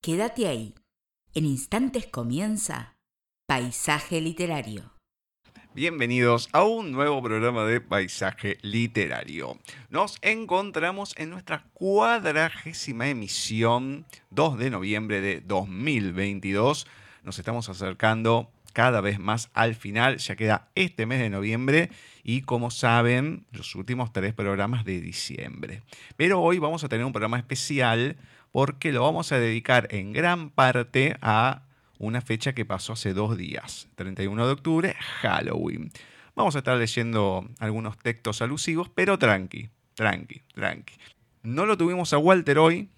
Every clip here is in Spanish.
Quédate ahí. En instantes comienza Paisaje Literario. Bienvenidos a un nuevo programa de Paisaje Literario. Nos encontramos en nuestra cuadragésima emisión, 2 de noviembre de 2022. Nos estamos acercando cada vez más al final, ya queda este mes de noviembre y como saben, los últimos tres programas de diciembre. Pero hoy vamos a tener un programa especial porque lo vamos a dedicar en gran parte a una fecha que pasó hace dos días, 31 de octubre, Halloween. Vamos a estar leyendo algunos textos alusivos, pero tranqui, tranqui, tranqui. No lo tuvimos a Walter hoy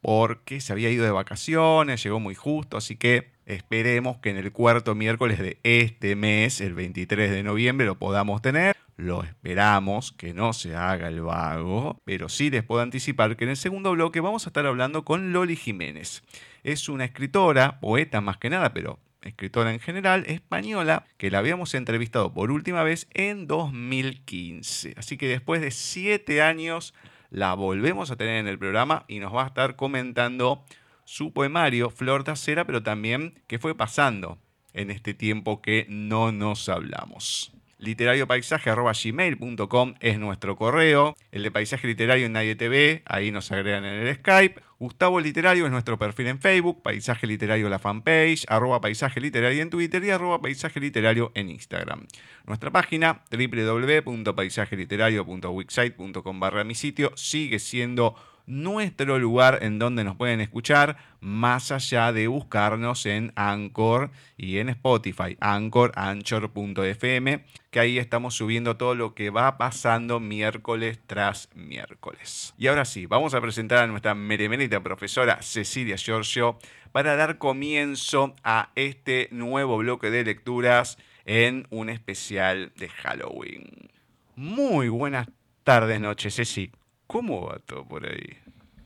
porque se había ido de vacaciones, llegó muy justo, así que esperemos que en el cuarto miércoles de este mes, el 23 de noviembre, lo podamos tener. Lo esperamos, que no se haga el vago, pero sí les puedo anticipar que en el segundo bloque vamos a estar hablando con Loli Jiménez. Es una escritora, poeta más que nada, pero escritora en general, española, que la habíamos entrevistado por última vez en 2015. Así que después de siete años la volvemos a tener en el programa y nos va a estar comentando su poemario, Flor Trasera, pero también qué fue pasando en este tiempo que no nos hablamos literariopaisaje.gmail.com es nuestro correo. El de Paisaje Literario en Nadie TV, ahí nos agregan en el Skype. Gustavo Literario es nuestro perfil en Facebook, Paisaje Literario la fanpage, arroba Paisaje Literario en Twitter y arroba Paisaje Literario en Instagram. Nuestra página www.paisajeliterario.wixsite.com barra mi sitio sigue siendo nuestro lugar en donde nos pueden escuchar, más allá de buscarnos en Anchor y en Spotify, Anchor, Anchor.fm, que ahí estamos subiendo todo lo que va pasando miércoles tras miércoles. Y ahora sí, vamos a presentar a nuestra meremenita profesora Cecilia Giorgio para dar comienzo a este nuevo bloque de lecturas en un especial de Halloween. Muy buenas tardes, noches, Ceci. ¿Cómo va todo por ahí?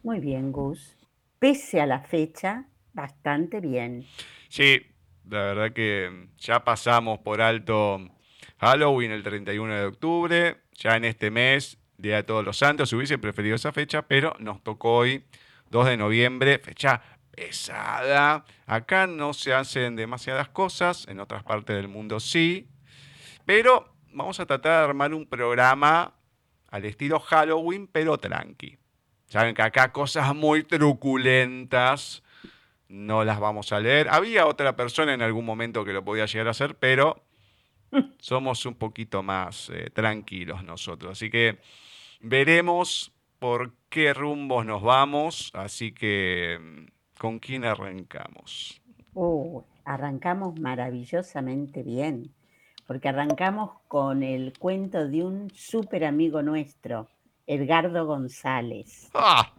Muy bien, Gus. Pese a la fecha, bastante bien. Sí, la verdad que ya pasamos por alto Halloween el 31 de octubre, ya en este mes, Día de Todos los Santos, hubiese preferido esa fecha, pero nos tocó hoy, 2 de noviembre, fecha pesada. Acá no se hacen demasiadas cosas, en otras partes del mundo sí, pero vamos a tratar de armar un programa al estilo Halloween, pero tranqui. Saben que acá cosas muy truculentas no las vamos a leer. Había otra persona en algún momento que lo podía llegar a hacer, pero somos un poquito más eh, tranquilos nosotros. Así que veremos por qué rumbos nos vamos. Así que, ¿con quién arrancamos? Uh, arrancamos maravillosamente bien porque arrancamos con el cuento de un súper amigo nuestro, Edgardo González. ¡Ah!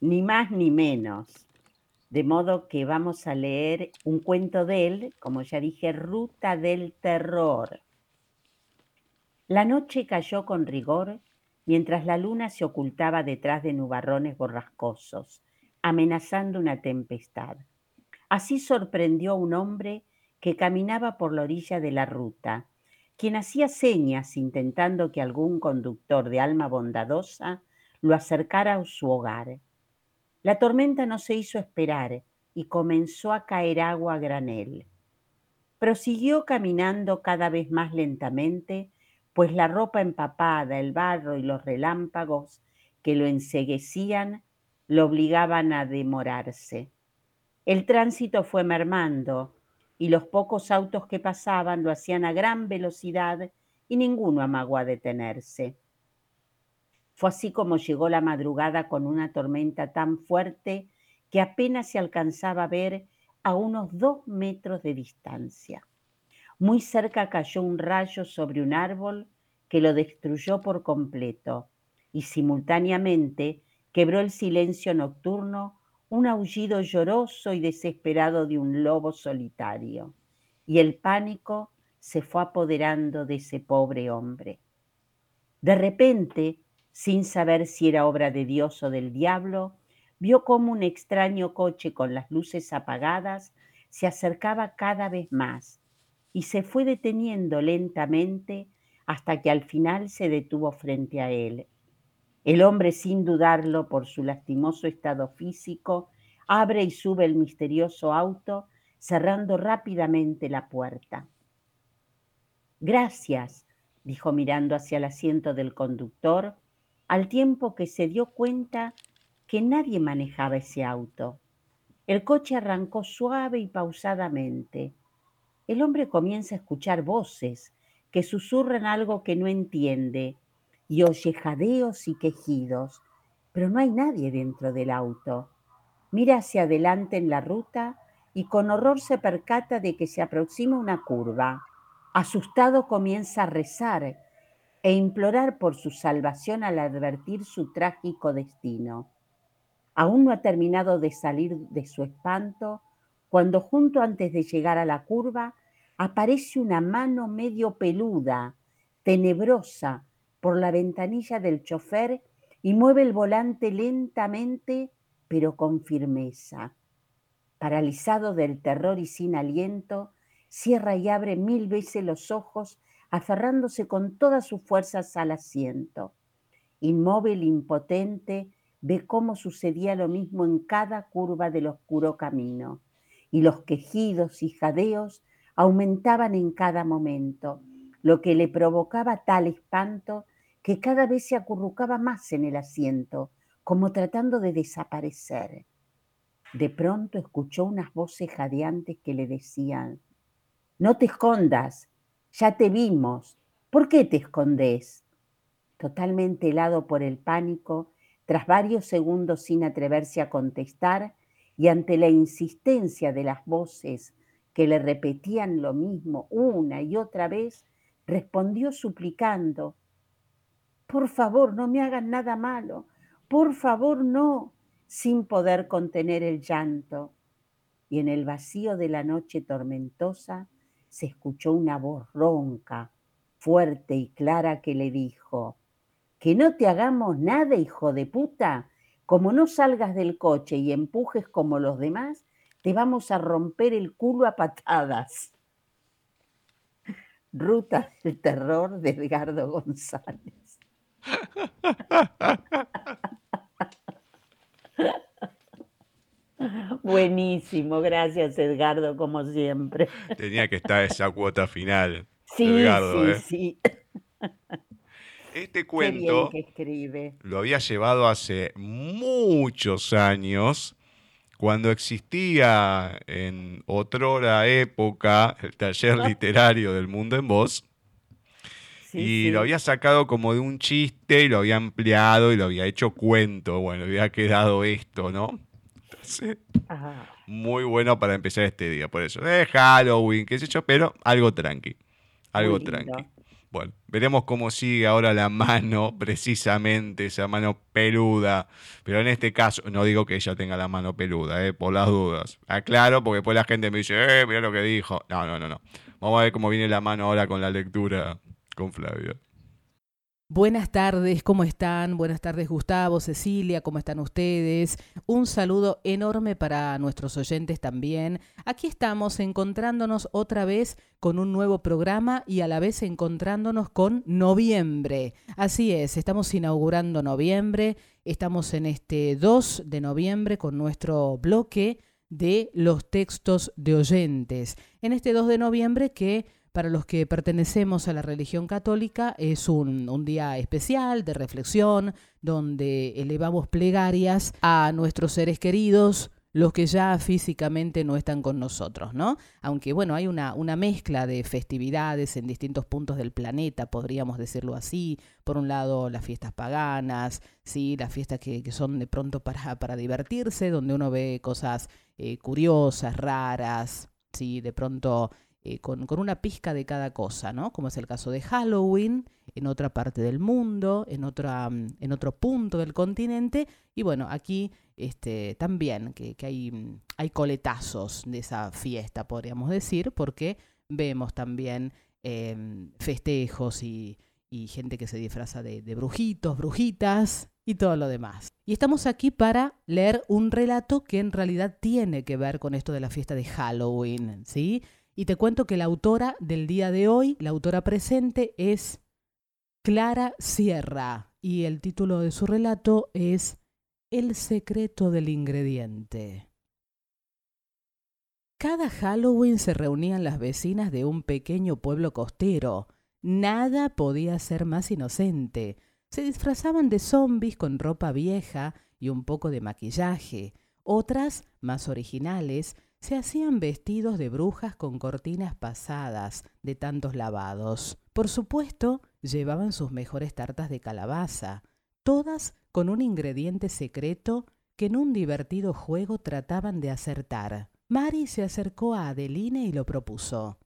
Ni más ni menos. De modo que vamos a leer un cuento de él, como ya dije, Ruta del Terror. La noche cayó con rigor mientras la luna se ocultaba detrás de nubarrones borrascosos, amenazando una tempestad. Así sorprendió a un hombre que caminaba por la orilla de la ruta, quien hacía señas intentando que algún conductor de alma bondadosa lo acercara a su hogar. La tormenta no se hizo esperar y comenzó a caer agua a granel. Prosiguió caminando cada vez más lentamente, pues la ropa empapada, el barro y los relámpagos que lo enseguecían lo obligaban a demorarse. El tránsito fue mermando y los pocos autos que pasaban lo hacían a gran velocidad y ninguno amagó a detenerse. Fue así como llegó la madrugada con una tormenta tan fuerte que apenas se alcanzaba a ver a unos dos metros de distancia. Muy cerca cayó un rayo sobre un árbol que lo destruyó por completo y simultáneamente quebró el silencio nocturno un aullido lloroso y desesperado de un lobo solitario, y el pánico se fue apoderando de ese pobre hombre. De repente, sin saber si era obra de Dios o del diablo, vio como un extraño coche con las luces apagadas se acercaba cada vez más y se fue deteniendo lentamente hasta que al final se detuvo frente a él. El hombre, sin dudarlo por su lastimoso estado físico, abre y sube el misterioso auto, cerrando rápidamente la puerta. Gracias, dijo mirando hacia el asiento del conductor, al tiempo que se dio cuenta que nadie manejaba ese auto. El coche arrancó suave y pausadamente. El hombre comienza a escuchar voces que susurran algo que no entiende y oye jadeos y quejidos, pero no hay nadie dentro del auto. Mira hacia adelante en la ruta y con horror se percata de que se aproxima una curva. Asustado comienza a rezar e implorar por su salvación al advertir su trágico destino. Aún no ha terminado de salir de su espanto cuando junto antes de llegar a la curva aparece una mano medio peluda, tenebrosa, por la ventanilla del chofer y mueve el volante lentamente pero con firmeza. Paralizado del terror y sin aliento, cierra y abre mil veces los ojos, aferrándose con todas sus fuerzas al asiento. Inmóvil, impotente, ve cómo sucedía lo mismo en cada curva del oscuro camino, y los quejidos y jadeos aumentaban en cada momento, lo que le provocaba tal espanto que cada vez se acurrucaba más en el asiento, como tratando de desaparecer. De pronto escuchó unas voces jadeantes que le decían, No te escondas, ya te vimos, ¿por qué te escondes? Totalmente helado por el pánico, tras varios segundos sin atreverse a contestar y ante la insistencia de las voces que le repetían lo mismo una y otra vez, respondió suplicando, por favor, no me hagan nada malo, por favor, no, sin poder contener el llanto. Y en el vacío de la noche tormentosa se escuchó una voz ronca, fuerte y clara que le dijo, que no te hagamos nada, hijo de puta, como no salgas del coche y empujes como los demás, te vamos a romper el culo a patadas. Ruta del terror de Edgardo González. Buenísimo, gracias Edgardo, como siempre. Tenía que estar esa cuota final. Sí, sí, ¿eh? sí. Este cuento lo había llevado hace muchos años, cuando existía en otrora época el taller literario del mundo en voz y lo había sacado como de un chiste y lo había ampliado y lo había hecho cuento. Bueno, había quedado esto, ¿no? muy bueno para empezar este día, por eso. Es Halloween, qué sé yo, pero algo tranqui. Algo tranqui. Bueno, veremos cómo sigue ahora la mano, precisamente, esa mano peluda. Pero en este caso, no digo que ella tenga la mano peluda, eh, por las dudas. Aclaro, porque después la gente me dice, eh, mira lo que dijo. No, no, no, no. Vamos a ver cómo viene la mano ahora con la lectura con Flavia. Buenas tardes, ¿cómo están? Buenas tardes Gustavo, Cecilia, ¿cómo están ustedes? Un saludo enorme para nuestros oyentes también. Aquí estamos encontrándonos otra vez con un nuevo programa y a la vez encontrándonos con noviembre. Así es, estamos inaugurando noviembre, estamos en este 2 de noviembre con nuestro bloque de los textos de oyentes. En este 2 de noviembre que para los que pertenecemos a la religión católica es un, día especial de reflexión, donde elevamos plegarias a nuestros seres queridos, los que ya físicamente no están con nosotros, ¿no? Aunque bueno, hay una, una, mezcla de festividades en distintos puntos del planeta, podríamos decirlo así. Por un lado, las fiestas paganas, sí, las fiestas que, son de pronto para, para divertirse, donde uno ve cosas eh, curiosas, raras, sí, de pronto eh, con, una pizca de cada cosa, ¿no? Como es el caso de Halloween, en otra parte del mundo, en, otra, mm, en otro punto del continente, y bueno, aquí este, también que, hay, mm, hay coletazos de esa fiesta, podríamos decir, porque vemos también em, festejos y, gente que se disfraza de, de brujitos, brujitas y todo lo demás. Y estamos aquí para leer un relato que en realidad tiene que ver con esto de la fiesta de Halloween, ¿sí? Y te cuento que la autora del día de hoy, la autora presente, es Clara Sierra. Y el título de su relato es El secreto del ingrediente. Cada Halloween se reunían las vecinas de un pequeño pueblo costero. Nada podía ser más inocente. Se disfrazaban de zombies con ropa vieja y un poco de maquillaje. Otras, más originales, se hacían vestidos de brujas con cortinas pasadas de tantos lavados. Por supuesto, llevaban sus mejores tartas de calabaza, todas con un ingrediente secreto que en un divertido juego trataban de acertar. Mari se acercó a Adeline y lo propuso.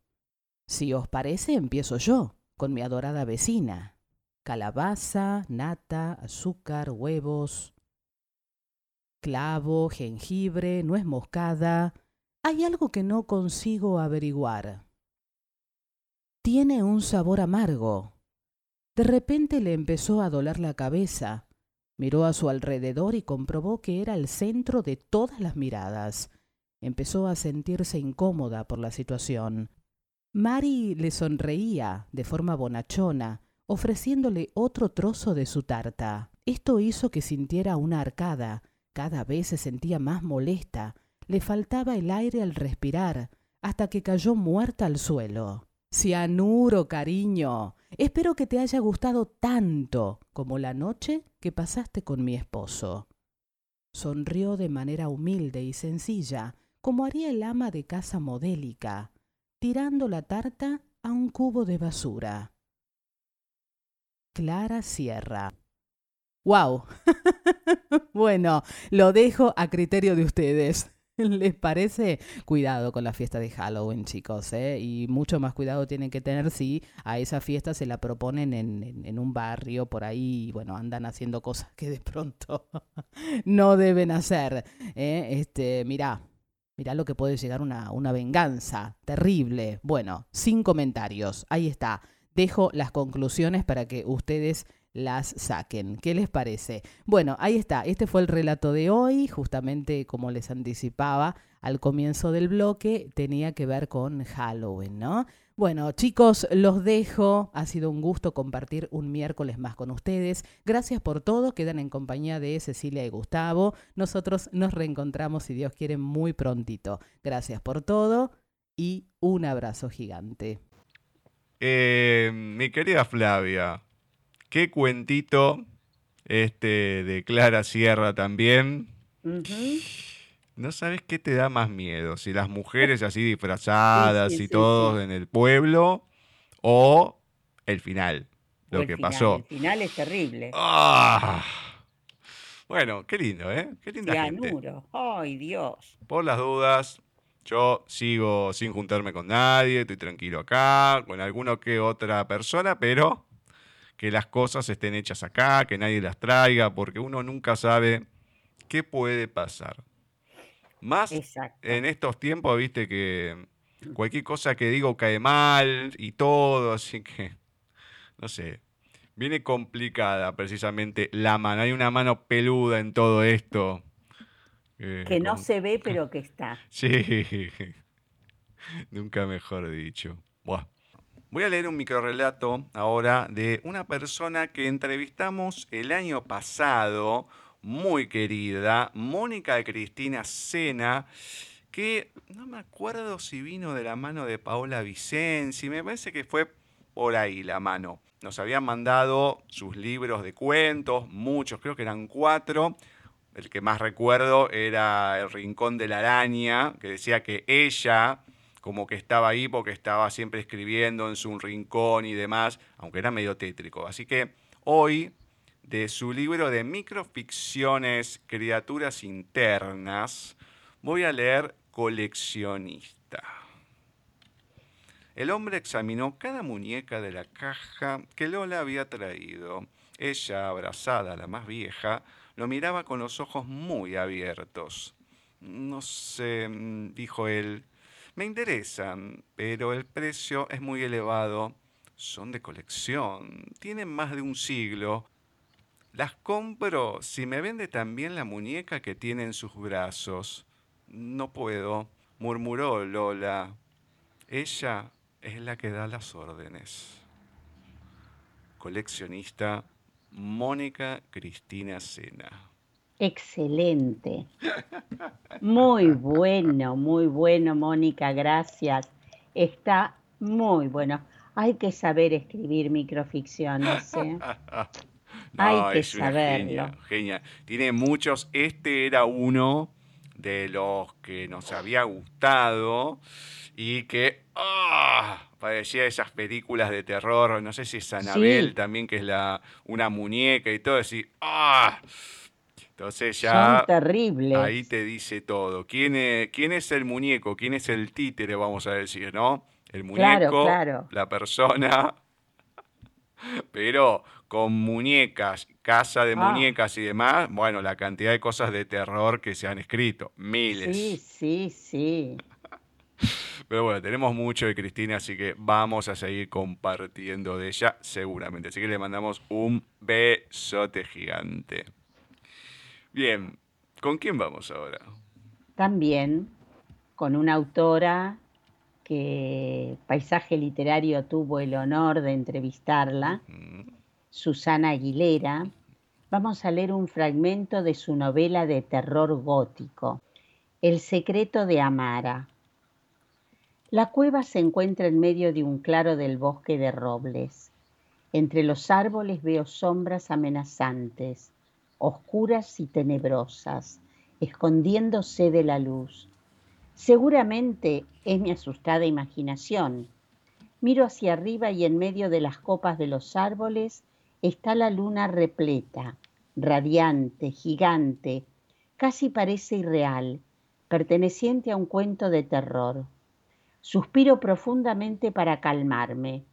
Si os parece, empiezo yo, con mi adorada vecina. Calabaza, nata, azúcar, huevos, clavo, jengibre, nuez moscada. Hay algo que no consigo averiguar. Tiene un sabor amargo. De repente le empezó a doler la cabeza. Miró a su alrededor y comprobó que era el centro de todas las miradas. Empezó a sentirse incómoda por la situación. Mari le sonreía de forma bonachona, ofreciéndole otro trozo de su tarta. Esto hizo que sintiera una arcada. Cada vez se sentía más molesta. Le faltaba el aire al respirar, hasta que cayó muerta al suelo. Cianuro, cariño. Espero que te haya gustado tanto como la noche que pasaste con mi esposo. Sonrió de manera humilde y sencilla, como haría el ama de casa modélica, tirando la tarta a un cubo de basura. Clara Sierra. ¡Wow! bueno, lo dejo a criterio de ustedes. ¿Les parece? Cuidado con la fiesta de Halloween, chicos, ¿eh? Y mucho más cuidado tienen que tener si a esa fiesta se la proponen en, un barrio por ahí bueno, andan haciendo cosas que de pronto no deben hacer. ¿eh? Este, mirá, mirá lo que puede llegar una, una venganza terrible. Bueno, sin comentarios. Ahí está. Dejo las conclusiones para que ustedes las saquen. ¿Qué les parece? Bueno, ahí está. Este fue el relato de hoy, justamente como les anticipaba al comienzo del bloque, tenía que ver con Halloween, ¿no? Bueno, chicos, los dejo. Ha sido un gusto compartir un miércoles más con ustedes. Gracias por todo. Quedan en compañía de Cecilia y Gustavo. Nosotros nos reencontramos, si Dios quiere, muy prontito. Gracias por todo y un abrazo gigante. Eh, mi querida Flavia, Qué cuentito este de Clara Sierra también. No sabes qué te da más miedo, si las mujeres así disfrazadas y todos en el pueblo o el final, lo que pasó. El final es terrible. Ah. Bueno, qué lindo, ¿eh? Qué linda Cianuro. Ay, Dios. Por las dudas, yo sigo sin juntarme con nadie, estoy tranquilo acá, con alguno que otra persona, pero que las cosas estén hechas acá, que nadie las traiga, porque uno nunca sabe qué puede pasar. Más en estos tiempos, viste que cualquier cosa que digo cae mal y todo, así que, no sé, viene complicada precisamente la mano. Hay una mano peluda en todo esto. Eh, que no se ve, pero que está. Sí, nunca mejor dicho. Buah. Voy a leer un microrelato ahora de una persona que entrevistamos el año pasado, muy querida, Mónica Cristina Sena, que no me acuerdo si vino de la mano de Paola Vicenzi, me parece que fue por ahí la mano. Nos habían mandado sus libros de cuentos, muchos, creo que eran cuatro. El que más recuerdo era El Rincón de la Araña, que decía que ella como que estaba ahí porque estaba siempre escribiendo en su rincón y demás, aunque era medio tétrico. Así que hoy, de su libro de microficciones, criaturas internas, voy a leer Coleccionista. El hombre examinó cada muñeca de la caja que Lola había traído. Ella, abrazada, la más vieja, lo miraba con los ojos muy abiertos. No sé, mm, dijo él, me interesan, pero el precio es muy elevado. Son de colección, tienen más de un siglo. Las compro si me vende también la muñeca que tiene en sus brazos. No puedo, murmuró Lola. Ella es la que da las órdenes. Coleccionista Mónica Cristina Sena. Excelente. Muy bueno, muy bueno, Mónica, gracias. Está muy bueno. Hay que saber escribir microficciones. ¿eh? Hay que saberlo. Genia, Tiene muchos. Este era uno de los que nos había gustado y que ¡ah! parecía esas películas de terror. No sé si es Anabel también, que es la, una muñeca y todo. Así, ¡ah! Entonces ya terribles. ahí te dice todo. ¿Quién es, ¿Quién es el muñeco? ¿Quién es el títere, vamos a decir, no? El muñeco, la persona, pero con muñecas, casa de ah. muñecas y demás, bueno, la cantidad de cosas de terror que se han escrito, miles. Sí, sí, sí. Pero bueno, tenemos mucho de Cristina, así que vamos a seguir compartiendo de ella seguramente. Así que le mandamos un besote gigante. Bien, ¿con quién vamos ahora? También con una autora que Paisaje Literario tuvo el honor de entrevistarla, Susana Aguilera. Vamos a leer un fragmento de su novela de terror gótico, El secreto de Amara. La cueva se encuentra en medio de un claro del bosque de robles. Entre los árboles veo sombras amenazantes oscuras y tenebrosas, escondiéndose de la luz. Seguramente es mi asustada imaginación. Miro hacia arriba y en medio de las copas de los árboles está la luna repleta, radiante, gigante, casi parece irreal, perteneciente a un cuento de terror. Suspiro profundamente para calmarme,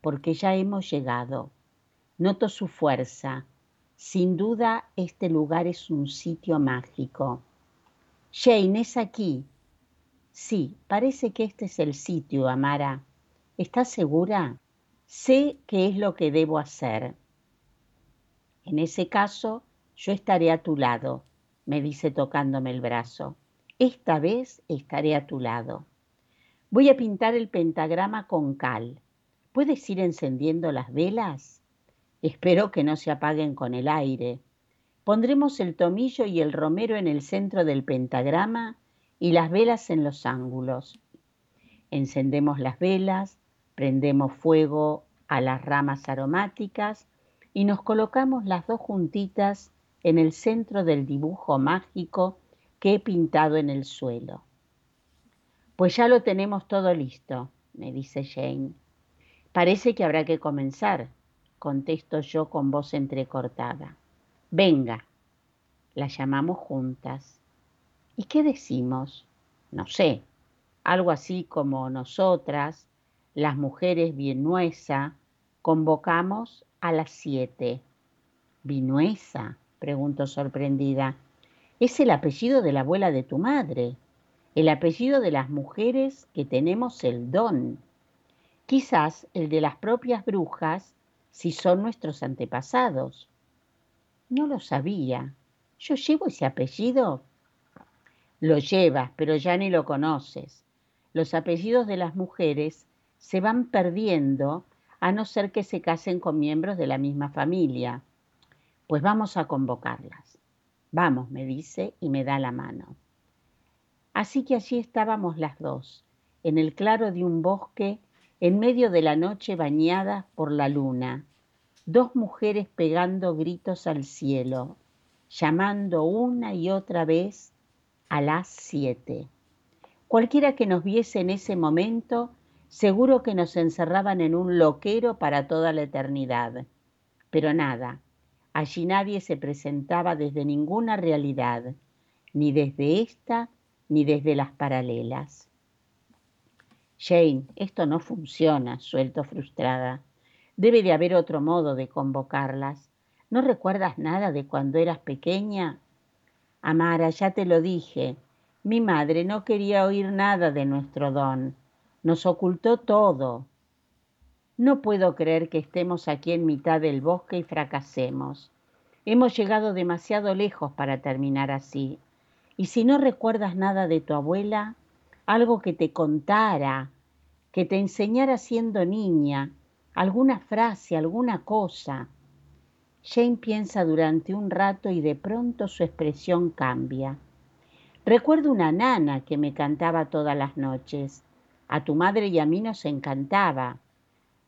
porque ya hemos llegado. Noto su fuerza, sin duda este lugar es un sitio mágico. Jane, ¿es aquí? Sí, parece que este es el sitio, Amara. ¿Estás segura? Sé qué es lo que debo hacer. En ese caso, yo estaré a tu lado, me dice tocándome el brazo. Esta vez estaré a tu lado. Voy a pintar el pentagrama con cal. ¿Puedes ir encendiendo las velas? Espero que no se apaguen con el aire. Pondremos el tomillo y el romero en el centro del pentagrama y las velas en los ángulos. Encendemos las velas, prendemos fuego a las ramas aromáticas y nos colocamos las dos juntitas en el centro del dibujo mágico que he pintado en el suelo. Pues ya lo tenemos todo listo, me dice Jane. Parece que habrá que comenzar contesto yo con voz entrecortada. Venga, la llamamos juntas. ¿Y qué decimos? No sé, algo así como nosotras, las mujeres Vinuesa, convocamos a las siete. ¿Vinuesa? preguntó sorprendida. Es el apellido de la abuela de tu madre, el apellido de las mujeres que tenemos el don. Quizás el de las propias brujas si son nuestros antepasados. No lo sabía. ¿Yo llevo ese apellido? Lo llevas, pero ya ni lo conoces. Los apellidos de las mujeres se van perdiendo a no ser que se casen con miembros de la misma familia. Pues vamos a convocarlas. Vamos, me dice y me da la mano. Así que allí estábamos las dos, en el claro de un bosque en medio de la noche bañada por la luna, dos mujeres pegando gritos al cielo, llamando una y otra vez a las siete. Cualquiera que nos viese en ese momento, seguro que nos encerraban en un loquero para toda la eternidad. Pero nada, allí nadie se presentaba desde ninguna realidad, ni desde esta ni desde las paralelas. Jane, esto no funciona, suelto frustrada. Debe de haber otro modo de convocarlas. ¿No recuerdas nada de cuando eras pequeña? Amara, ya te lo dije. Mi madre no quería oír nada de nuestro don. Nos ocultó todo. No puedo creer que estemos aquí en mitad del bosque y fracasemos. Hemos llegado demasiado lejos para terminar así. Y si no recuerdas nada de tu abuela, algo que te contara, que te enseñara siendo niña, alguna frase, alguna cosa. Jane piensa durante un rato y de pronto su expresión cambia. Recuerdo una nana que me cantaba todas las noches. A tu madre y a mí nos encantaba.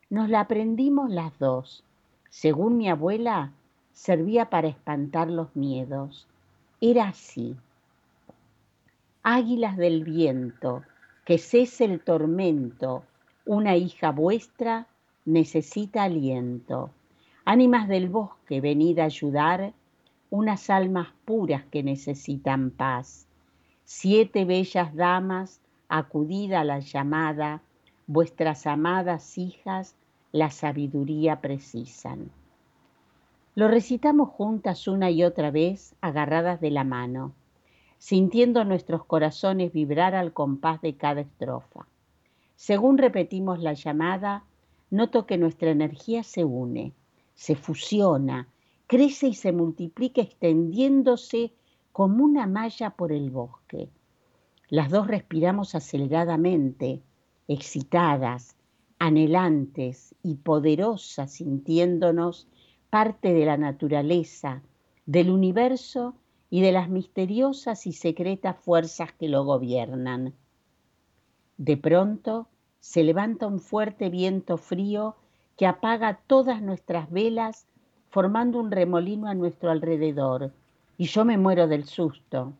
Nos la aprendimos las dos. Según mi abuela, servía para espantar los miedos. Era así. Águilas del viento, que cese el tormento, una hija vuestra necesita aliento. Ánimas del bosque, venid a ayudar, unas almas puras que necesitan paz. Siete bellas damas, acudid a la llamada, vuestras amadas hijas la sabiduría precisan. Lo recitamos juntas una y otra vez, agarradas de la mano, sintiendo nuestros corazones vibrar al compás de cada estrofa. Según repetimos la llamada, noto que nuestra energía se une, se fusiona, crece y se multiplica extendiéndose como una malla por el bosque. Las dos respiramos aceleradamente, excitadas, anhelantes y poderosas, sintiéndonos parte de la naturaleza, del universo y de las misteriosas y secretas fuerzas que lo gobiernan. De pronto se levanta un fuerte viento frío que apaga todas nuestras velas formando un remolino a nuestro alrededor, y yo me muero del susto.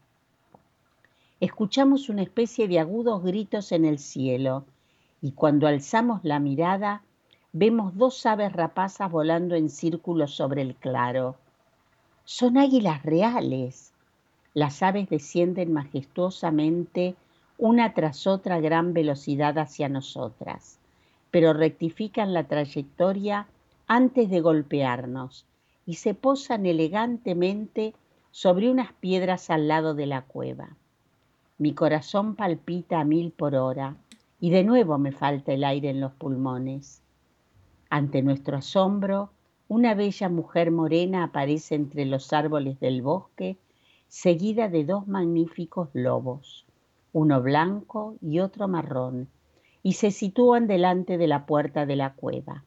Escuchamos una especie de agudos gritos en el cielo, y cuando alzamos la mirada, vemos dos aves rapazas volando en círculos sobre el claro. Son águilas reales. Las aves descienden majestuosamente una tras otra a gran velocidad hacia nosotras pero rectifican la trayectoria antes de golpearnos y se posan elegantemente sobre unas piedras al lado de la cueva. Mi corazón palpita a mil por hora y de nuevo me falta el aire en los pulmones. Ante nuestro asombro, una bella mujer morena aparece entre los árboles del bosque, seguida de dos magníficos lobos, uno blanco y otro marrón, y se sitúan delante de la puerta de la cueva.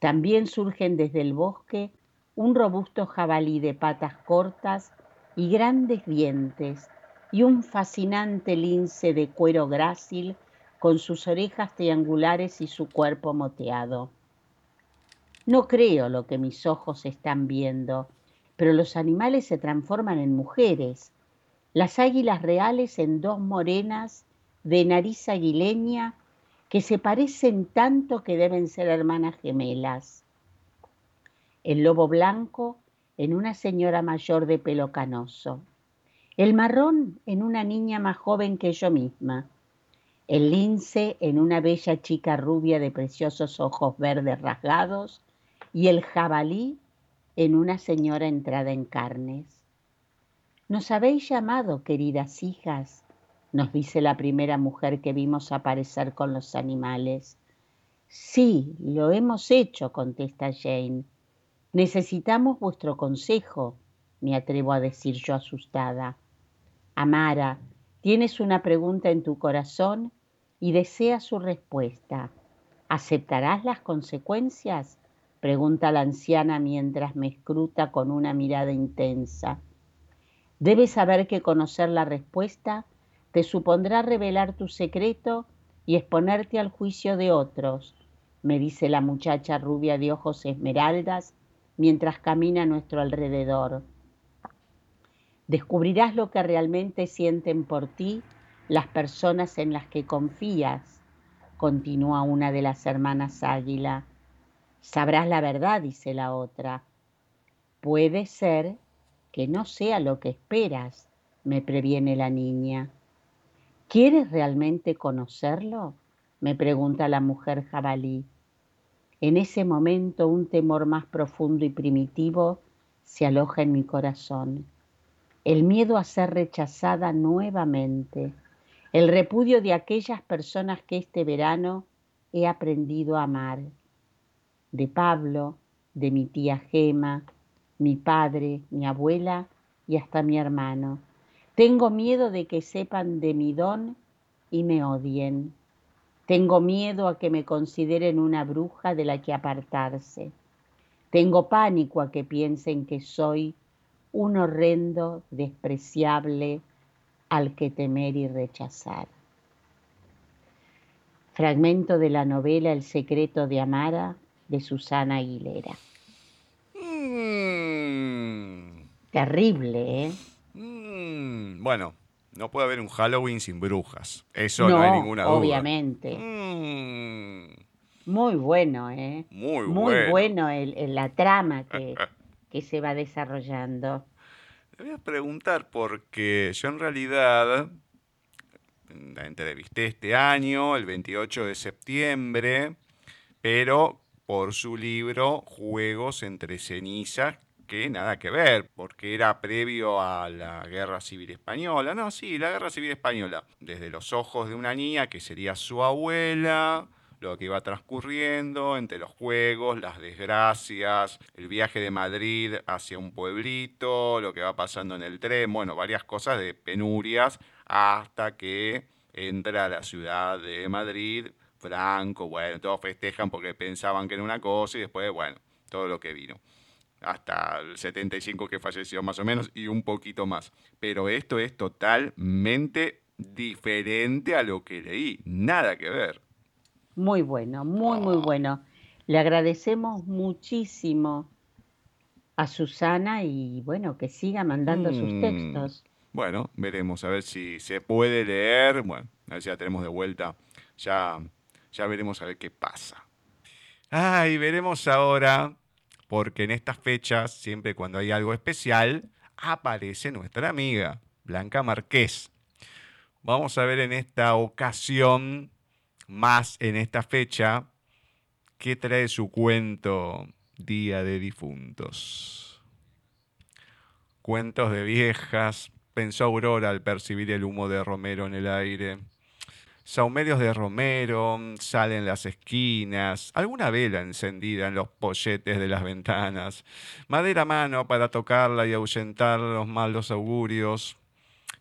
También surgen desde el bosque un robusto jabalí de patas cortas y grandes dientes y un fascinante lince de cuero grácil con sus orejas triangulares y su cuerpo moteado. No creo lo que mis ojos están viendo, pero los animales se transforman en mujeres, las águilas reales en dos morenas de nariz aguileña que se parecen tanto que deben ser hermanas gemelas. El lobo blanco en una señora mayor de pelo canoso. El marrón en una niña más joven que yo misma. El lince en una bella chica rubia de preciosos ojos verdes rasgados. Y el jabalí en una señora entrada en carnes. Nos habéis llamado, queridas hijas, nos dice la primera mujer que vimos aparecer con los animales. Sí, lo hemos hecho, contesta Jane. Necesitamos vuestro consejo, me atrevo a decir yo asustada. Amara, tienes una pregunta en tu corazón y deseas su respuesta. ¿Aceptarás las consecuencias? Pregunta la anciana mientras me escruta con una mirada intensa. Debes saber que conocer la respuesta te supondrá revelar tu secreto y exponerte al juicio de otros, me dice la muchacha rubia de ojos esmeraldas mientras camina a nuestro alrededor. Descubrirás lo que realmente sienten por ti las personas en las que confías, continúa una de las hermanas Águila. Sabrás la verdad, dice la otra. Puede ser que no sea lo que esperas, me previene la niña. ¿Quieres realmente conocerlo? me pregunta la mujer jabalí. En ese momento un temor más profundo y primitivo se aloja en mi corazón. El miedo a ser rechazada nuevamente, el repudio de aquellas personas que este verano he aprendido a amar. De Pablo, de mi tía Gema, mi padre, mi abuela y hasta mi hermano. Tengo miedo de que sepan de mi don y me odien. Tengo miedo a que me consideren una bruja de la que apartarse. Tengo pánico a que piensen que soy un horrendo, despreciable al que temer y rechazar. Fragmento de la novela El secreto de Amara de Susana Aguilera. Mm. Terrible, ¿eh? Mm. Bueno, no puede haber un Halloween sin brujas. Eso no, hay ninguna duda. Obviamente. Mm. Muy bueno, ¿eh? Muy, Muy bueno, la trama que, que se va desarrollando. Te voy a preguntar porque yo en realidad la entrevisté este año, el 28 de septiembre, pero por su libro Juegos entre cenizas, que nada que ver, porque era previo a la Guerra Civil Española. No, sí, la Guerra Civil Española. Desde los ojos de una niña que sería su abuela, lo que iba transcurriendo entre los juegos, las desgracias, el viaje de Madrid hacia un pueblito, lo que va pasando en el tren, bueno, varias cosas de penurias hasta que entra a la ciudad de Madrid, Franco, bueno, todos festejan porque pensaban que era una cosa y después, bueno, todo lo que vino. Hasta el 75 que falleció más o menos y un poquito más. Pero esto es totalmente diferente a lo que leí, nada que ver. Muy bueno, muy, muy ah. bueno. Le agradecemos muchísimo a Susana y bueno, que siga mandando sus mm. textos. Bueno, veremos a ver si se puede leer. Bueno, a ver si la tenemos de vuelta. Ya, ya veremos a ver qué pasa. Ah, y veremos ahora, porque en estas fechas, siempre cuando hay algo especial, aparece nuestra amiga, Blanca Marqués. Vamos a ver en esta ocasión más en esta fecha, ¿qué trae su cuento Día de Difuntos? Cuentos de viejas, pensó Aurora al percibir el humo de Romero en el aire. Saumerios de Romero, salen las esquinas, alguna vela encendida en los polletes de las ventanas, madera a mano para tocarla y ahuyentar los malos augurios,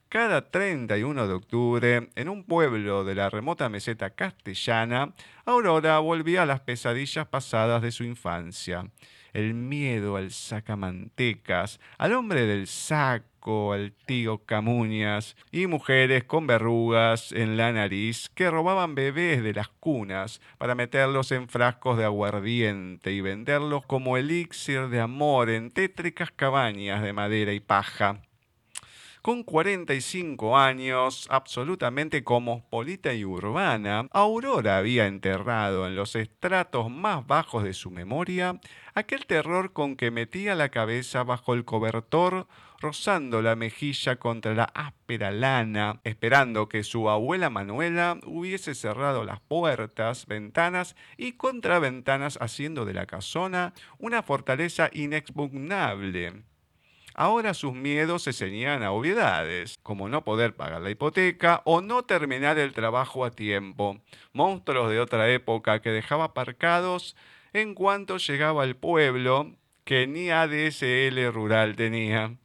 cada 31 de octubre, en un pueblo de la remota meseta castellana, Aurora volvía a las pesadillas pasadas de su infancia. El miedo al sacamantecas, al hombre del saco, al tío Camuñas y mujeres con verrugas en la nariz que robaban bebés de las cunas para meterlos en frascos de aguardiente y venderlos como elixir de amor en tétricas cabañas de madera y paja. Con 45 años, absolutamente cosmopolita y urbana, Aurora había enterrado en los estratos más bajos de su memoria aquel terror con que metía la cabeza bajo el cobertor, rozando la mejilla contra la áspera lana, esperando que su abuela Manuela hubiese cerrado las puertas, ventanas y contraventanas, haciendo de la casona una fortaleza inexpugnable. Ahora sus miedos se ceñían a obviedades, como no poder pagar la hipoteca o no terminar el trabajo a tiempo, monstruos de otra época que dejaba aparcados en cuanto llegaba al pueblo que ni ADSL rural tenía.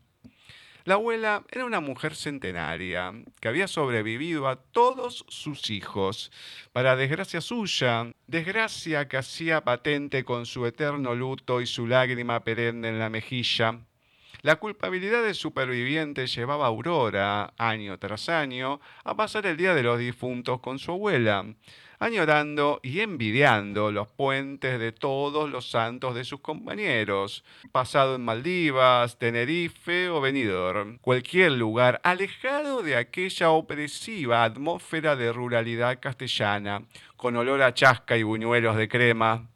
La abuela era una mujer centenaria que había sobrevivido a todos sus hijos, para desgracia suya, desgracia que hacía patente con su eterno luto y su lágrima perenne en la mejilla. La culpabilidad del superviviente llevaba a Aurora, año tras año, a pasar el Día de los Difuntos con su abuela, añorando y envidiando los puentes de todos los santos de sus compañeros, pasado en Maldivas, Tenerife o Benidorm, cualquier lugar alejado de aquella opresiva atmósfera de ruralidad castellana, con olor a chasca y buñuelos de crema,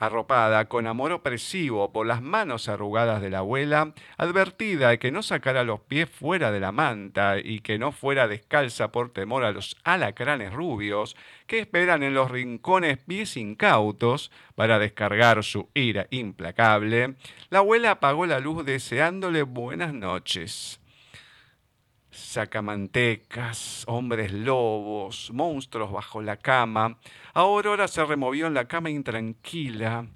arropada con amor opresivo por las manos arrugadas de la abuela, advertida de que no sacara los pies fuera de la manta y que no fuera descalza por temor a los alacranes rubios que esperan en los rincones pies incautos para descargar su ira implacable, la abuela apagó la luz deseándole buenas noches sacamantecas, hombres lobos, monstruos bajo la cama. Aurora se removió en la cama intranquila.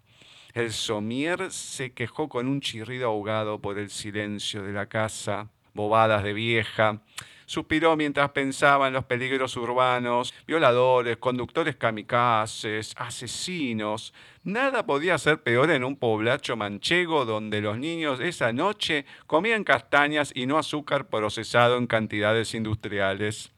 El somier se quejó con un chirrido ahogado por el silencio de la casa. Bobadas de vieja. Suspiró mientras pensaba en los peligros urbanos, violadores, conductores kamikazes, asesinos. Nada podía ser peor en un poblacho manchego donde los niños esa noche comían castañas y no azúcar procesado en cantidades industriales.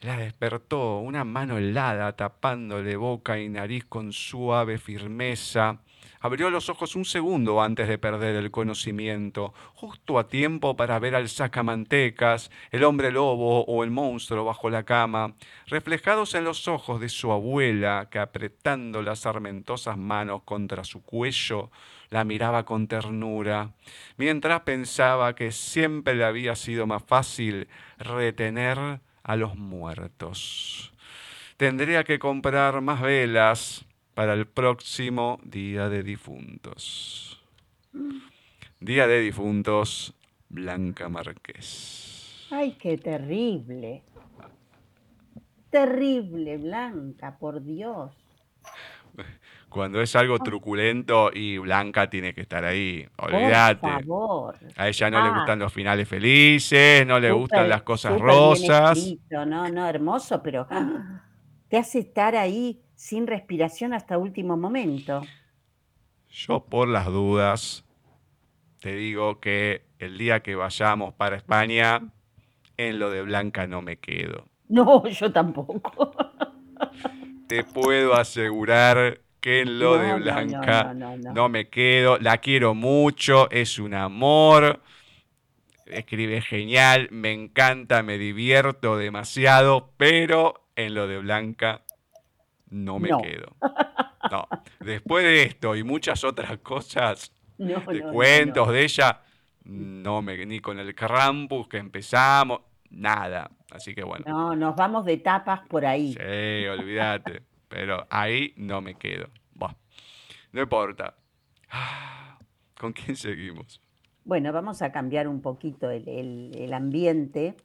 La despertó una mano helada tapándole boca y nariz con suave firmeza. Abrió los ojos un segundo antes de perder el conocimiento, justo a tiempo para ver al sacamantecas, el hombre lobo o el monstruo bajo la cama, reflejados en los ojos de su abuela, que apretando las armentosas manos contra su cuello, la miraba con ternura, mientras pensaba que siempre le había sido más fácil retener a los muertos. Tendría que comprar más velas, para el próximo Día de Difuntos. Día de Difuntos, Blanca Marqués. Ay, qué terrible. Terrible, Blanca, por Dios. Cuando es algo truculento y Blanca tiene que estar ahí, olvídate. Por favor. A ella no le ah. gustan los finales felices, no le gustan las cosas rosas. no, no, hermoso, pero te hace estar ahí sin respiración hasta último momento. Yo por las dudas te digo que el día que vayamos para España, en lo de Blanca no me quedo. No, yo tampoco. Te puedo asegurar que en lo de Blanca no, me quedo. La quiero mucho, es un amor. Escribe genial, me encanta, me divierto demasiado, pero en lo de Blanca no me quedo. No. Después de esto y muchas otras cosas, de cuentos de ella, no me, ni con el Krampus que empezamos, nada. Así que bueno. No, nos vamos de tapas por ahí. Sí, olvídate. pero ahí no me quedo. no importa. ¿Con quién seguimos? Bueno, vamos a cambiar un poquito el, el ambiente.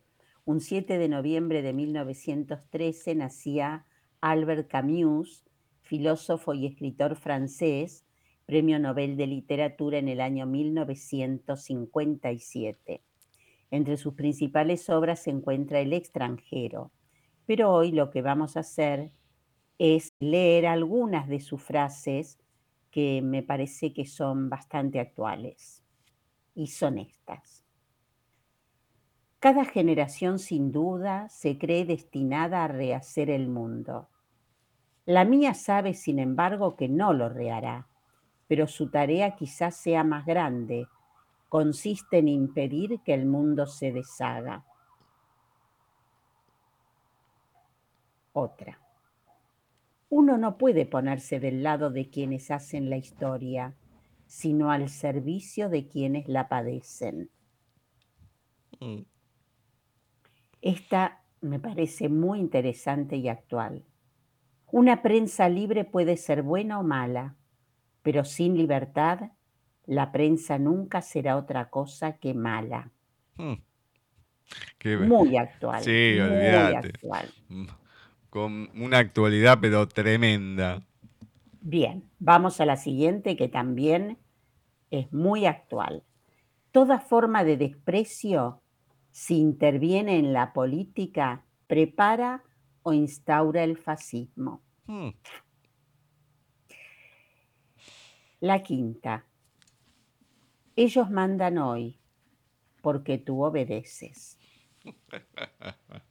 Un 7 de noviembre de 1913 nacía Albert Camus, filósofo y escritor francés, Premio Nobel de Literatura en el año 1957. Entre sus principales obras se encuentra El extranjero, pero hoy lo que vamos a hacer es leer algunas de sus frases que me parece que son bastante actuales y son estas. Cada generación sin duda se cree destinada a rehacer el mundo la mía sabe, sin embargo, que no lo rehará, pero su tarea quizás sea más grande. Consiste en impedir que el mundo se deshaga. Otra. Uno no puede ponerse del lado de quienes hacen la historia, sino al servicio de quienes la padecen. Mm. Esta me parece muy interesante y actual. Una prensa libre puede ser buena o mala, pero sin libertad, la prensa nunca será otra cosa que mala. Hmm. Muy actual. Sí, olvídate. Mm, con una actualidad, pero tremenda. Bien, vamos a la siguiente que también es muy actual. Toda forma de desprecio, si interviene en la política, prepara o instaura el fascismo. Hmm. La quinta. Ellos mandan hoy porque tú obedeces.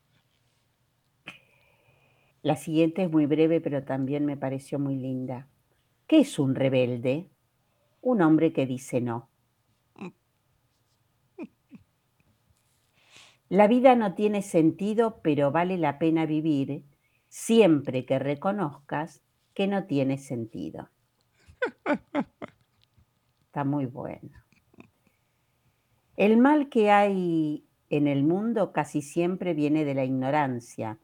La siguiente es muy breve, pero también me pareció muy linda. ¿Qué es un rebelde? Un hombre que dice no. La vida no tiene sentido, pero vale la pena vivir siempre que reconozcas que no tiene sentido. Está muy bueno. El mal que hay en el mundo casi siempre viene de la ignorancia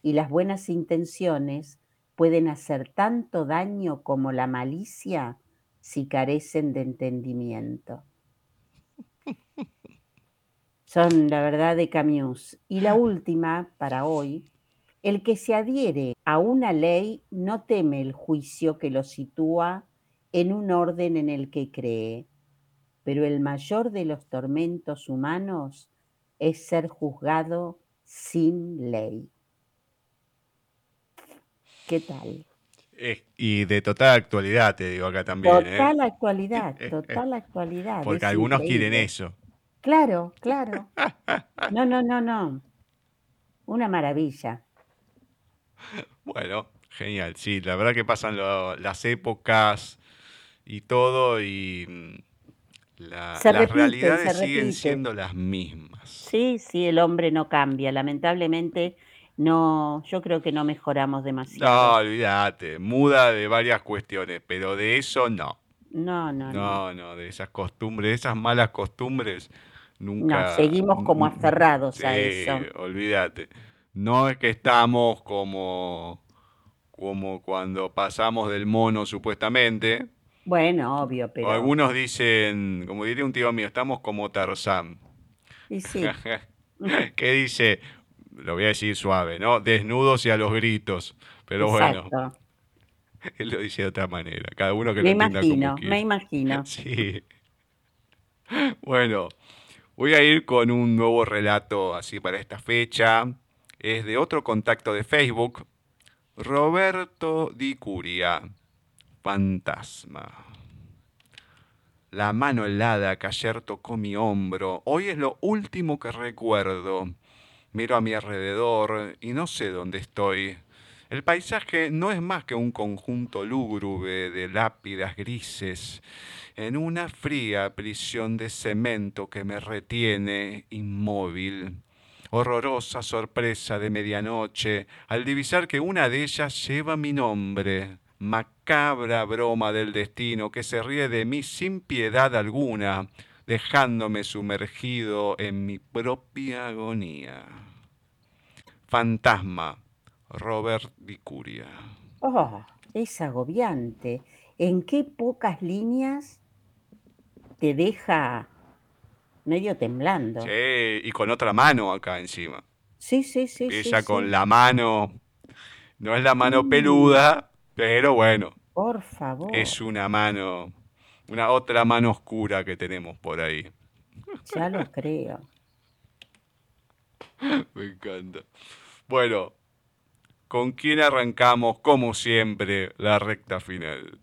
y las buenas intenciones pueden hacer tanto daño como la malicia si carecen de entendimiento. Son la verdad de Camus. Y la última, para hoy, el que se adhiere a una ley no teme el juicio que lo sitúa en un orden en el que cree, pero el mayor de los tormentos humanos es ser juzgado sin ley. ¿Qué tal? y de total actualidad, te digo acá también. ¿eh? Total actualidad, total actualidad. Porque algunos quieren eso. Claro, claro. No, no, no, no. Una maravilla. Bueno, genial. Sí, la verdad que pasan las épocas y todo y mm, las realidades siguen siendo las mismas. Sí, sí, el hombre no cambia. Lamentablemente no, yo creo que no mejoramos demasiado. No, olvídate, muda de varias cuestiones, pero de eso no. No, no, no. No, de esas costumbres, de esas malas costumbres, nunca. No, seguimos como aferrados a eso. Olvídate. No es que estamos como, como cuando pasamos del mono, supuestamente. Bueno, obvio, pero. algunos dicen, como diría un tío mío, estamos como Tarzán. Y sí. que dice, lo voy a decir suave, ¿no? Desnudos y a los gritos. Pero bueno. Él lo dice de otra manera. Cada uno que me lo imagino, Me imagino. Sí. Bueno, voy a ir con un nuevo relato así para esta fecha. Es de otro contacto de Facebook. Roberto Di Curia. Fantasma. La mano helada que ayer tocó mi hombro. Hoy es lo último que recuerdo. Miro a mi alrededor y no sé dónde estoy. El paisaje no es más que un conjunto lúgubre de lápidas grises en una fría prisión de cemento que me retiene inmóvil. Horrorosa sorpresa de medianoche al divisar que una de ellas lleva mi nombre. Macabra broma del destino que se ríe de mí sin piedad alguna dejándome sumergido en mi propia agonía. Fantasma, Robert Vicuria. Oh, es agobiante. ¿En qué pocas líneas te deja medio temblando? Sí, y con otra mano acá encima. Sí, sí, sí. Ella con la mano, no es la mano mm. peluda, pero bueno. Por favor. Es una mano una otra mano oscura que tenemos por ahí. Ya lo creo. Me encanta. Bueno, ¿con quién arrancamos, como siempre, la recta final?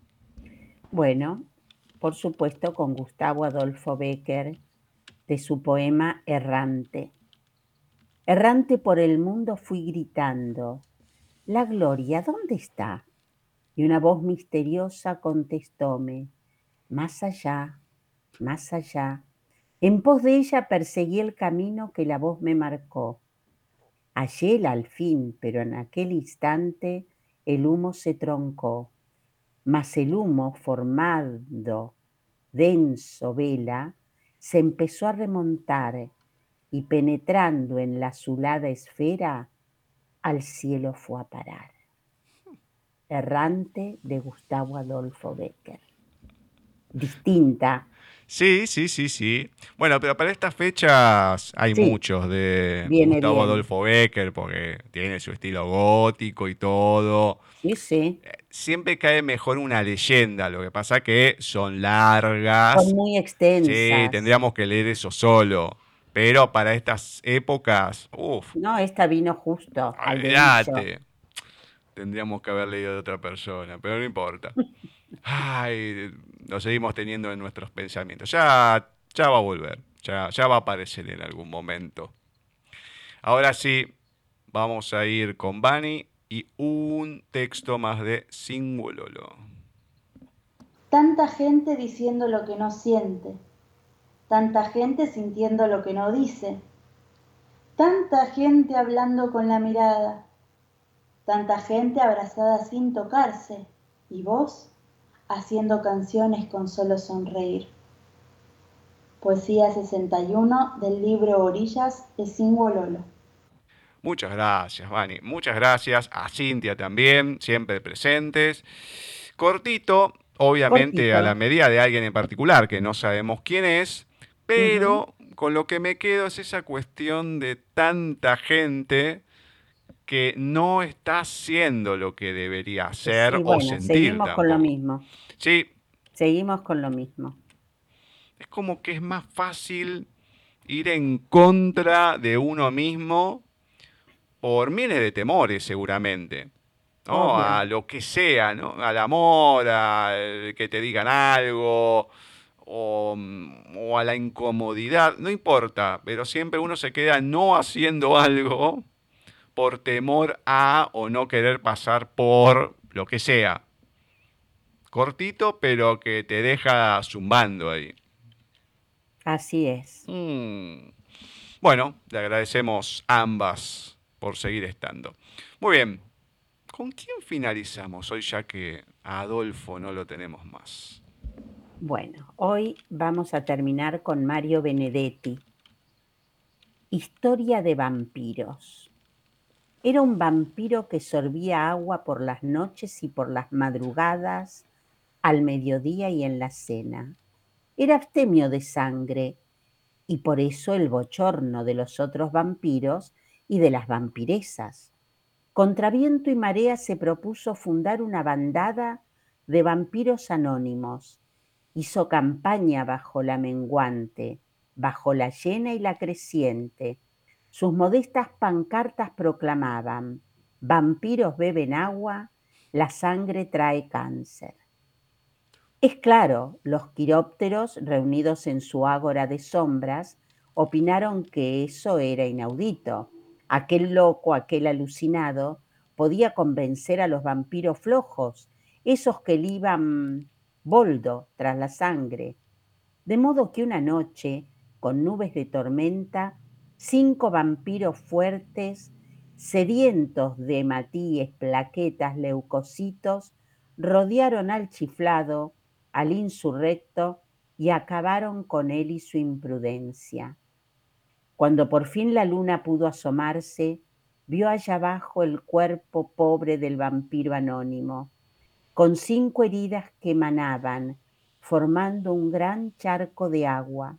Bueno, por supuesto con Gustavo Adolfo Becker, de su poema Errante. Errante por el mundo fui gritando, la gloria, ¿dónde está? Y una voz misteriosa contestóme, más allá, más allá. En pos de ella perseguí el camino que la voz me marcó. Hallé al fin, pero en aquel instante el humo se troncó. Mas el humo, formado denso vela, se empezó a remontar y penetrando en la azulada esfera, al cielo fue a parar. Errante de Gustavo Adolfo Becker distinta. Sí, sí, sí, sí. Bueno, pero para estas fechas hay muchos de Gustavo Adolfo Becker, porque tiene su estilo gótico y todo. Sí, sí. Eh, siempre cae mejor una leyenda, lo que pasa que son largas. Son muy extensas. Sí, tendríamos que leer eso solo. Pero para estas épocas, uff. No, esta vino justo. Olvídate. Tendríamos que haber leído de otra persona, pero no importa. Ay, lo seguimos teniendo en nuestros pensamientos. Ya, ya va a volver, ya, ya va a aparecer en algún momento. Ahora sí, vamos a ir con Bani y un texto más de Singulolo. Tanta gente diciendo lo que no siente, tanta gente sintiendo lo que no dice, tanta gente hablando con la mirada, tanta gente abrazada sin tocarse, y vos haciendo canciones con solo sonreír. Poesía 61 del libro Orillas de Lolo. Muchas gracias, Vani. Muchas gracias a Cintia también, siempre presentes. Cortito, obviamente a la medida de alguien en particular, que no sabemos quién es, pero con lo que me quedo es esa cuestión de tanta gente que no está haciendo lo que debería hacer o sentir. Seguimos con lo mismo. Sí. Seguimos con lo mismo. es como que es más fácil ir en contra de uno mismo por miles de temores seguramente. ¿no? A lo que sea, ¿no? Al amor, a que te digan algo, o, o, a la incomodidad, no importa, pero siempre uno se queda no haciendo algo por temor a o no querer pasar por lo que sea. Cortito, pero que te deja zumbando ahí. Así es. Mm. Bueno, le agradecemos ambas por seguir estando. Muy bien, ¿con quién finalizamos hoy ya que a Adolfo no lo tenemos más? Bueno, hoy vamos a terminar con Mario Benedetti. Historia de vampiros. Era un vampiro que sorbía agua por las noches y por las madrugadas, al mediodía y en la cena era abstemio de sangre, y por eso el bochorno de los otros vampiros y de las vampiresas. Contra viento y marea se propuso fundar una bandada de vampiros anónimos. Hizo campaña bajo la menguante, bajo la llena y la creciente. Sus modestas pancartas proclamaban, vampiros beben agua, la sangre trae cáncer. Es claro, los quirópteros, reunidos en su ágora de sombras, opinaron que eso era inaudito. Aquel loco, aquel alucinado, podía convencer a los vampiros flojos, esos que iban boldo tras la sangre. De modo que una noche, con nubes de tormenta, cinco vampiros fuertes, sedientos de hematíes, plaquetas, leucocitos, rodearon al chiflado, al insurrecto y acabaron con él y su imprudencia. Cuando por fin la luna pudo asomarse, vio allá abajo el cuerpo pobre del vampiro anónimo, con cinco heridas que emanaban, formando un gran charco de agua.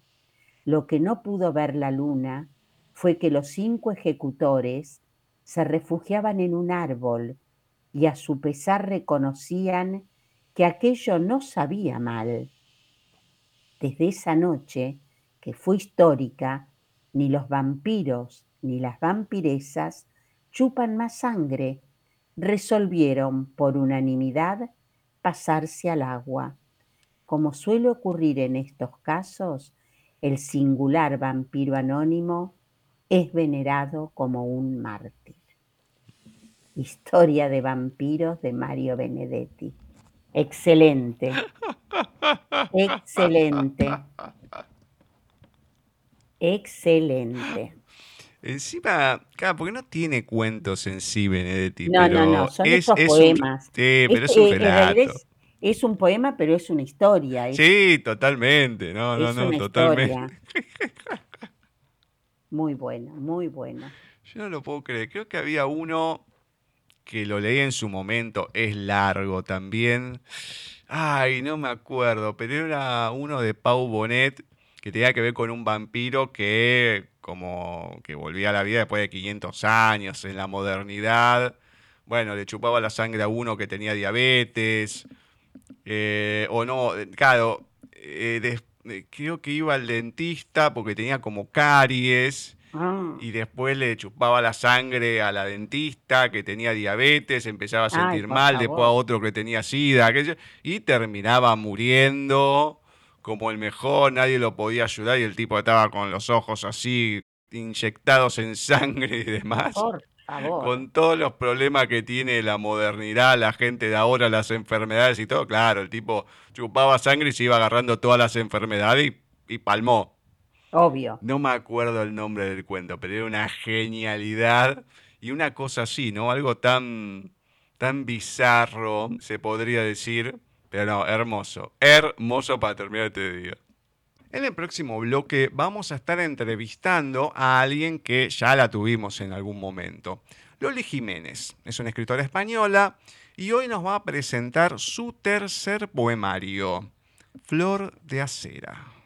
Lo que no pudo ver la luna fue que los cinco ejecutores se refugiaban en un árbol y a su pesar reconocían que aquello no sabía mal. Desde esa noche, que fue histórica, ni los vampiros ni las vampiresas chupan más sangre, resolvieron por unanimidad pasarse al agua. Como suele ocurrir en estos casos, el singular vampiro anónimo es venerado como un mártir. Historia de vampiros de Mario Benedetti. Excelente. Excelente. Excelente. Encima, claro, porque no tiene cuentos en sí, Benedetti. No, no, no, son esos poemas. sí, pero es, un relato. Es, un poema, pero es una historia. sí, totalmente. No, no, no, totalmente. Muy buena, muy buena. Yo no lo puedo creer. Creo que había uno que lo leí en su momento, es largo también. Ay, no me acuerdo, pero era uno de Pau Bonet que tenía que ver con un vampiro que como que volvía a la vida después de 500 años en la modernidad. Bueno, le chupaba la sangre a uno que tenía diabetes. Eh, o no, claro, eh, eh, creo que iba al dentista porque tenía como caries Ah. Y después le chupaba la sangre a la dentista que tenía diabetes, empezaba a sentir mal, después a otro que tenía sida, y terminaba muriendo como el mejor, nadie lo podía ayudar y el tipo estaba con los ojos así inyectados en sangre y demás. Con todos los problemas que tiene la modernidad, la gente de ahora, las enfermedades y todo, claro, el tipo chupaba sangre y se iba agarrando todas las enfermedades y palmó. Obvio. No me acuerdo el nombre del cuento, pero era una genialidad y una cosa así, ¿no? Algo tan, tan bizarro, se podría decir, pero no, hermoso. Hermoso para terminar este día. En el próximo bloque vamos a estar entrevistando a alguien que ya la tuvimos en algún momento. Loli Jiménez es una escritora española y hoy nos va a presentar su tercer poemario, Flor de Acera.